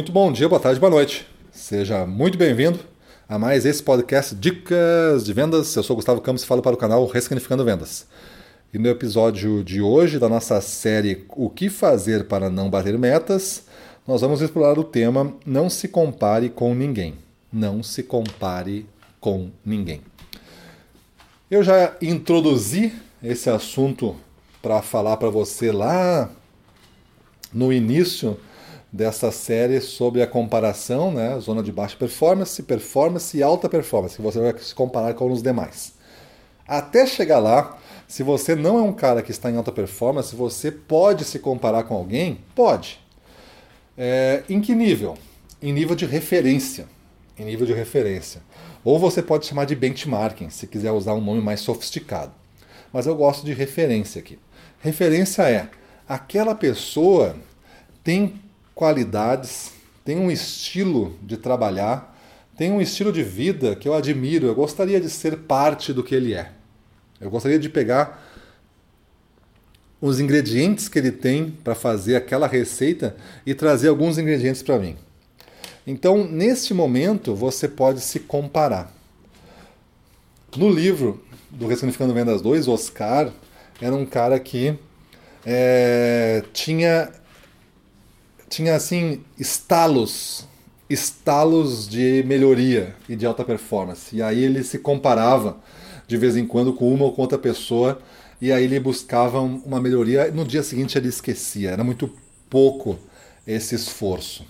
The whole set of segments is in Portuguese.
Muito bom dia, boa tarde, boa noite. Seja muito bem-vindo a mais esse podcast Dicas de Vendas. Eu sou Gustavo Campos e falo para o canal Ressignificando Vendas. E no episódio de hoje da nossa série O que fazer para não bater metas, nós vamos explorar o tema Não se compare com ninguém. Não se compare com ninguém. Eu já introduzi esse assunto para falar para você lá no início dessa série sobre a comparação, né? Zona de baixa performance, performance e alta performance, que você vai se comparar com os demais. Até chegar lá, se você não é um cara que está em alta performance, você pode se comparar com alguém? Pode. É, em que nível? Em nível de referência. Em nível de referência. Ou você pode chamar de benchmarking, se quiser usar um nome mais sofisticado. Mas eu gosto de referência aqui. Referência é aquela pessoa tem qualidades, tem um estilo de trabalhar, tem um estilo de vida que eu admiro, eu gostaria de ser parte do que ele é. Eu gostaria de pegar os ingredientes que ele tem para fazer aquela receita e trazer alguns ingredientes para mim. Então, neste momento, você pode se comparar. No livro do Ressignificando Vendas 2, Oscar era um cara que é, tinha tinha assim estalos, estalos de melhoria e de alta performance. E aí ele se comparava de vez em quando com uma ou com outra pessoa e aí ele buscava uma melhoria. No dia seguinte ele esquecia. Era muito pouco esse esforço.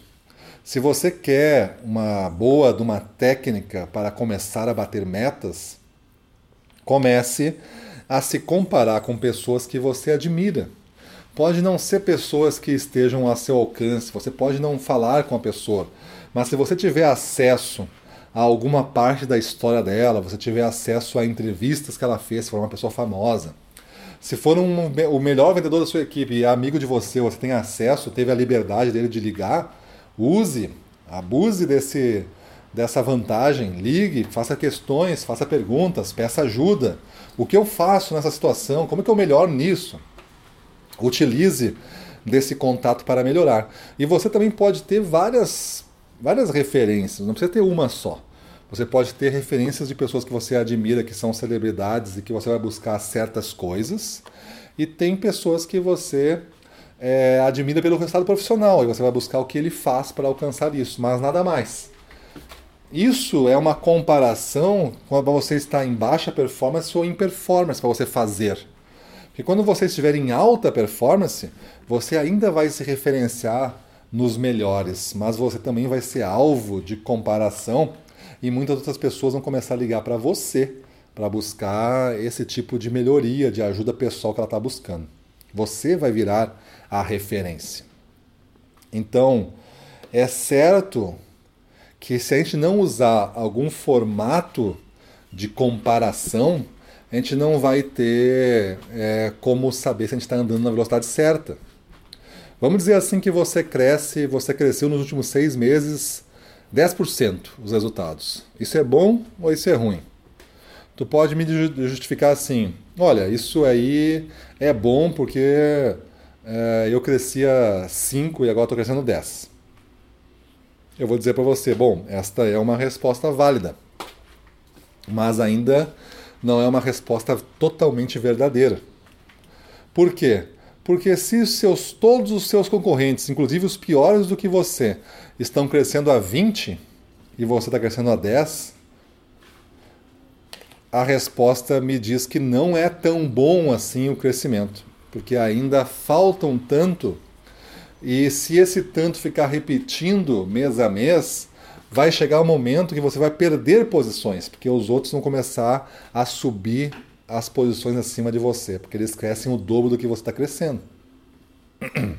Se você quer uma boa de uma técnica para começar a bater metas, comece a se comparar com pessoas que você admira Pode não ser pessoas que estejam a seu alcance, você pode não falar com a pessoa, mas se você tiver acesso a alguma parte da história dela, você tiver acesso a entrevistas que ela fez, se for uma pessoa famosa, se for um, o melhor vendedor da sua equipe e é amigo de você, você tem acesso, teve a liberdade dele de ligar, use, abuse desse, dessa vantagem, ligue, faça questões, faça perguntas, peça ajuda. O que eu faço nessa situação? Como é que eu melhoro nisso? Utilize desse contato para melhorar. E você também pode ter várias, várias referências, não precisa ter uma só. Você pode ter referências de pessoas que você admira, que são celebridades e que você vai buscar certas coisas. E tem pessoas que você é, admira pelo resultado profissional e você vai buscar o que ele faz para alcançar isso, mas nada mais. Isso é uma comparação quando você está em baixa performance ou em performance para você fazer. Porque quando você estiver em alta performance, você ainda vai se referenciar nos melhores, mas você também vai ser alvo de comparação e muitas outras pessoas vão começar a ligar para você para buscar esse tipo de melhoria, de ajuda pessoal que ela está buscando. Você vai virar a referência. Então, é certo que se a gente não usar algum formato de comparação, a gente não vai ter é, como saber se a gente está andando na velocidade certa. Vamos dizer assim que você cresce, você cresceu nos últimos seis meses 10% os resultados. Isso é bom ou isso é ruim? Tu pode me justificar assim, olha, isso aí é bom porque é, eu crescia 5 e agora estou crescendo 10. Eu vou dizer para você, bom, esta é uma resposta válida, mas ainda não é uma resposta totalmente verdadeira. Por quê? Porque se seus, todos os seus concorrentes, inclusive os piores do que você, estão crescendo a 20 e você está crescendo a 10, a resposta me diz que não é tão bom assim o crescimento, porque ainda falta um tanto, e se esse tanto ficar repetindo mês a mês, vai chegar o um momento que você vai perder posições, porque os outros vão começar a subir as posições acima de você, porque eles crescem o dobro do que você está crescendo.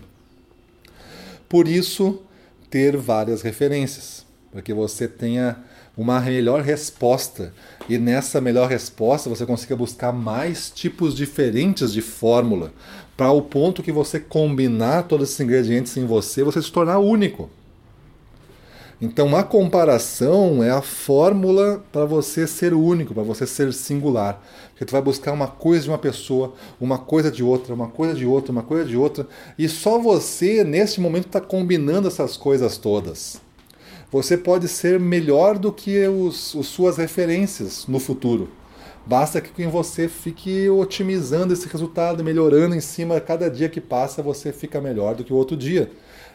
Por isso, ter várias referências, para que você tenha uma melhor resposta e nessa melhor resposta você consiga buscar mais tipos diferentes de fórmula, para o ponto que você combinar todos esses ingredientes em você, você se tornar único. Então a comparação é a fórmula para você ser único, para você ser singular. Porque tu vai buscar uma coisa de uma pessoa, uma coisa de outra, uma coisa de outra, uma coisa de outra, e só você neste momento está combinando essas coisas todas. Você pode ser melhor do que os, os suas referências no futuro. Basta que você fique otimizando esse resultado, melhorando em cima, cada dia que passa você fica melhor do que o outro dia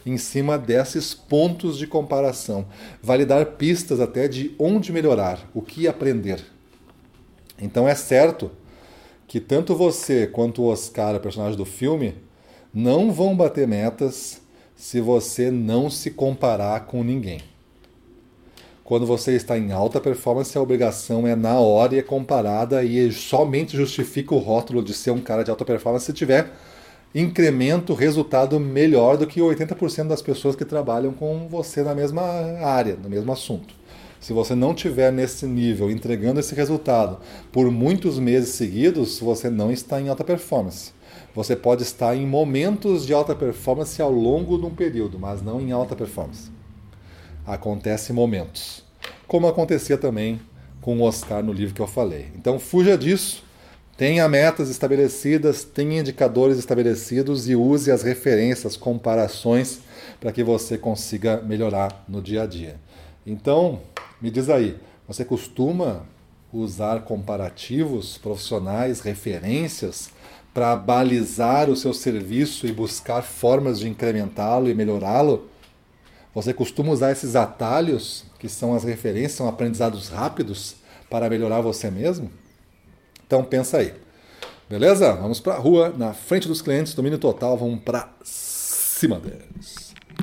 em cima desses pontos de comparação. Vai lhe dar pistas até de onde melhorar, o que aprender. Então é certo que tanto você quanto o Oscar, o personagem do filme, não vão bater metas se você não se comparar com ninguém. Quando você está em alta performance, a obrigação é na hora e é comparada e somente justifica o rótulo de ser um cara de alta performance se tiver incremento, resultado melhor do que 80% das pessoas que trabalham com você na mesma área, no mesmo assunto. Se você não tiver nesse nível, entregando esse resultado por muitos meses seguidos, você não está em alta performance. Você pode estar em momentos de alta performance ao longo de um período, mas não em alta performance. Acontece momentos. Como acontecia também com o Oscar no livro que eu falei. Então fuja disso Tenha metas estabelecidas, tenha indicadores estabelecidos e use as referências, comparações, para que você consiga melhorar no dia a dia. Então, me diz aí, você costuma usar comparativos profissionais, referências, para balizar o seu serviço e buscar formas de incrementá-lo e melhorá-lo? Você costuma usar esses atalhos, que são as referências, são aprendizados rápidos, para melhorar você mesmo? Então pensa aí. Beleza? Vamos para a rua, na frente dos clientes, domínio total, vamos para cima deles.